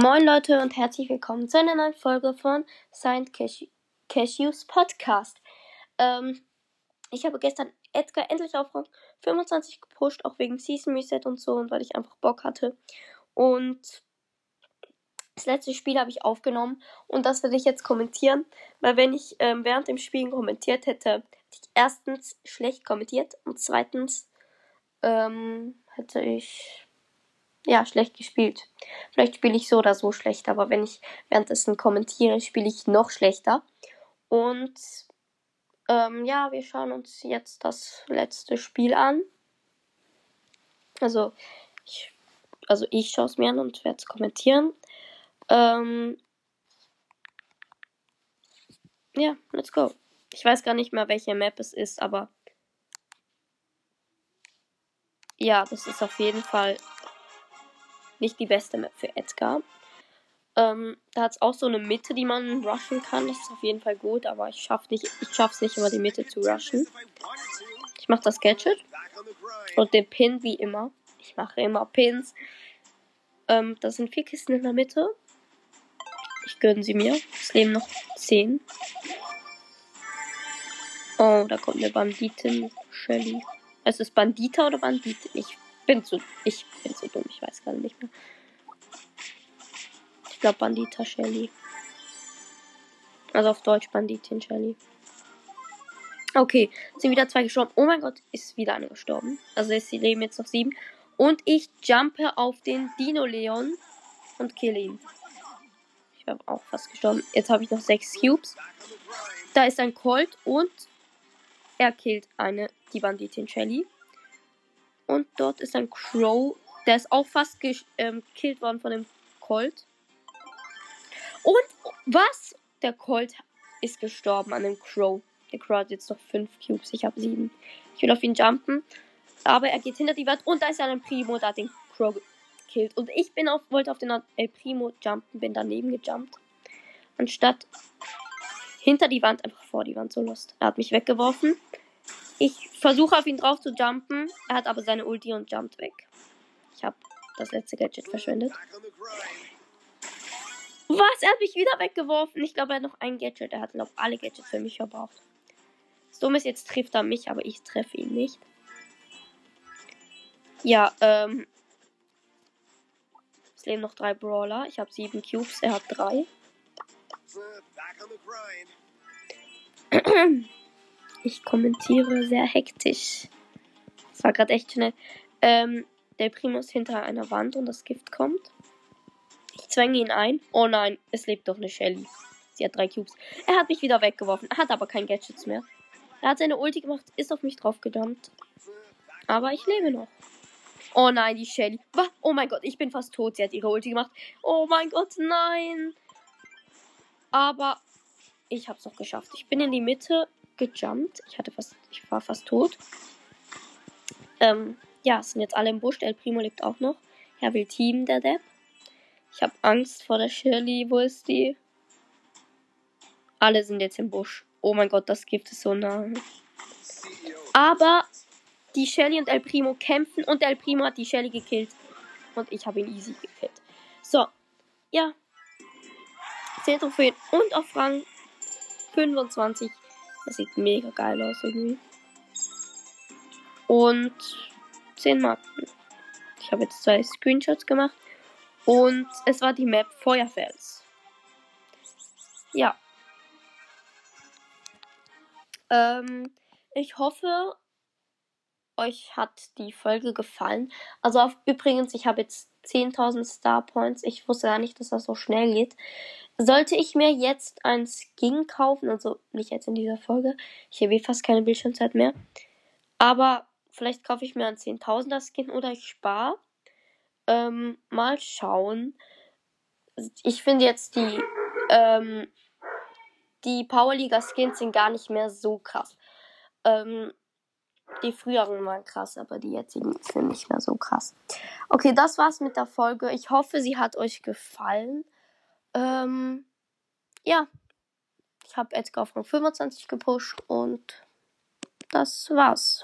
Moin Leute und herzlich willkommen zu einer neuen Folge von Saint Cashews Podcast. Ähm, ich habe gestern Edgar endlich auf Rang 25 gepusht, auch wegen Season Reset und so und weil ich einfach Bock hatte. Und das letzte Spiel habe ich aufgenommen und das werde ich jetzt kommentieren, weil wenn ich ähm, während dem Spielen kommentiert hätte, hätte ich erstens schlecht kommentiert und zweitens ähm, hätte ich ja, schlecht gespielt. Vielleicht spiele ich so oder so schlecht, aber wenn ich währenddessen kommentiere, spiele ich noch schlechter. Und ähm, ja, wir schauen uns jetzt das letzte Spiel an. Also ich, also ich schaue es mir an und werde es kommentieren. Ähm, ja, let's go. Ich weiß gar nicht mehr, welche Map es ist, aber ja, das ist auf jeden Fall nicht die beste Map für Edgar. Ähm, da hat es auch so eine Mitte, die man rushen kann. Das ist auf jeden Fall gut, aber ich schaffe nicht, nicht immer die Mitte zu rushen. Ich mache das Gadget und den Pin wie immer. Ich mache immer Pins. Ähm, das sind vier Kisten in der Mitte. Ich gönne sie mir. Es leben noch zehn. Oh, da kommt eine Banditin, Shelly. Es ist Bandita oder Banditin? Ich bin zu, ich bin zu dumm, ich weiß gerade nicht mehr. Ich glaube Bandita Shelly. Also auf Deutsch Banditin Shelly. Okay, sind wieder zwei gestorben. Oh mein Gott, ist wieder eine gestorben. Also ist die leben jetzt noch sieben. Und ich jumpe auf den Dino Leon und kill ihn. Ich bin auch fast gestorben. Jetzt habe ich noch sechs Cubes. Da ist ein Colt und er killt eine, die Banditin Shelly. Und dort ist ein Crow. Der ist auch fast ähm, gekillt worden von dem Colt. Und was? Der Colt ist gestorben an dem Crow. Der Crow hat jetzt noch 5 Cubes. Ich habe 7. Ich will auf ihn jumpen. Aber er geht hinter die Wand. Und da ist ein Primo. Da hat den Crow gekillt. Und ich bin auf, wollte auf den El Primo jumpen. Bin daneben gejumpt. Anstatt hinter die Wand, einfach vor die Wand. So lust. Er hat mich weggeworfen. Ich versuche auf ihn drauf zu jumpen. Er hat aber seine Ulti und jumpt weg. Ich habe das letzte Gadget verschwendet. Was? Er hat mich wieder weggeworfen. Ich glaube, er hat noch ein Gadget. Er hat, glaube alle Gadgets für mich verbraucht. Das Dumme ist, jetzt trifft er mich, aber ich treffe ihn nicht. Ja, ähm. Es leben noch drei Brawler. Ich habe sieben Cubes, er hat drei. Ich kommentiere sehr hektisch. Das war gerade echt schnell. Ähm, der Primo ist hinter einer Wand und das Gift kommt. Ich zwänge ihn ein. Oh nein, es lebt doch eine Shelly. Sie hat drei Cubes. Er hat mich wieder weggeworfen. Er hat aber kein Gadgets mehr. Er hat seine Ulti gemacht, ist auf mich draufgedammt. Aber ich lebe noch. Oh nein, die Shelly. Was? Oh mein Gott, ich bin fast tot. Sie hat ihre Ulti gemacht. Oh mein Gott, nein. Aber ich hab's noch geschafft. Ich bin in die Mitte gejumpt. Ich hatte fast, ich war fast tot. Ähm, ja, es sind jetzt alle im Busch. El Primo lebt auch noch. Er will Team, der Depp. Ich habe Angst vor der Shirley. Wo ist die? Alle sind jetzt im Busch. Oh mein Gott, das Gift ist so nah. Aber die Shelly und El Primo kämpfen und El Primo hat die Shelly gekillt. Und ich habe ihn easy gekillt. So, ja. 10 Trophäen und auf Rang 25 das sieht mega geil aus irgendwie. Und 10 Marken. Ich habe jetzt zwei Screenshots gemacht. Und es war die Map Feuerfels. Ja. Ähm, ich hoffe, euch hat die Folge gefallen. Also auf, übrigens, ich habe jetzt 10.000 Star Points. Ich wusste ja nicht, dass das so schnell geht. Sollte ich mir jetzt ein Skin kaufen, also nicht jetzt in dieser Folge, ich habe eh fast keine Bildschirmzeit mehr, aber vielleicht kaufe ich mir ein 10.000er Skin oder ich spare. Ähm, mal schauen. Ich finde jetzt die, ähm, die Powerliga Skins sind gar nicht mehr so krass. Ähm, die früheren waren krass, aber die jetzigen sind nicht mehr so krass. Okay, das war's mit der Folge. Ich hoffe, sie hat euch gefallen. Ähm, ja. Ich habe Edgar auf Rang 25 gepusht und das war's.